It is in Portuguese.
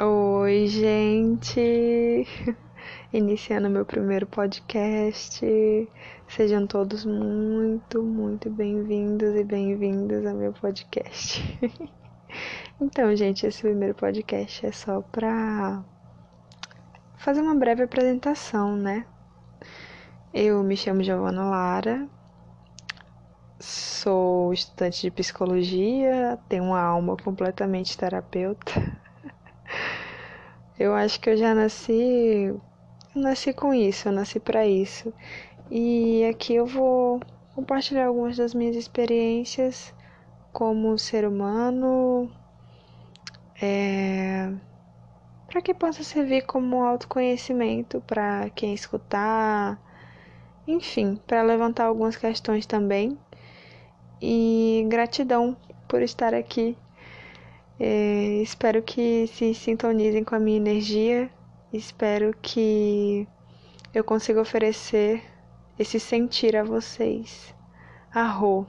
Oi, gente! Iniciando meu primeiro podcast. Sejam todos muito, muito bem-vindos e bem-vindas ao meu podcast. então, gente, esse primeiro podcast é só pra fazer uma breve apresentação, né? Eu me chamo Giovana Lara, sou estudante de psicologia, tenho uma alma completamente terapeuta. Eu acho que eu já nasci, nasci com isso, eu nasci para isso. E aqui eu vou compartilhar algumas das minhas experiências como ser humano, é, para que possa servir como autoconhecimento para quem escutar, enfim, para levantar algumas questões também. E gratidão por estar aqui é, espero que se sintonizem com a minha energia. Espero que eu consiga oferecer esse sentir a vocês. Arro!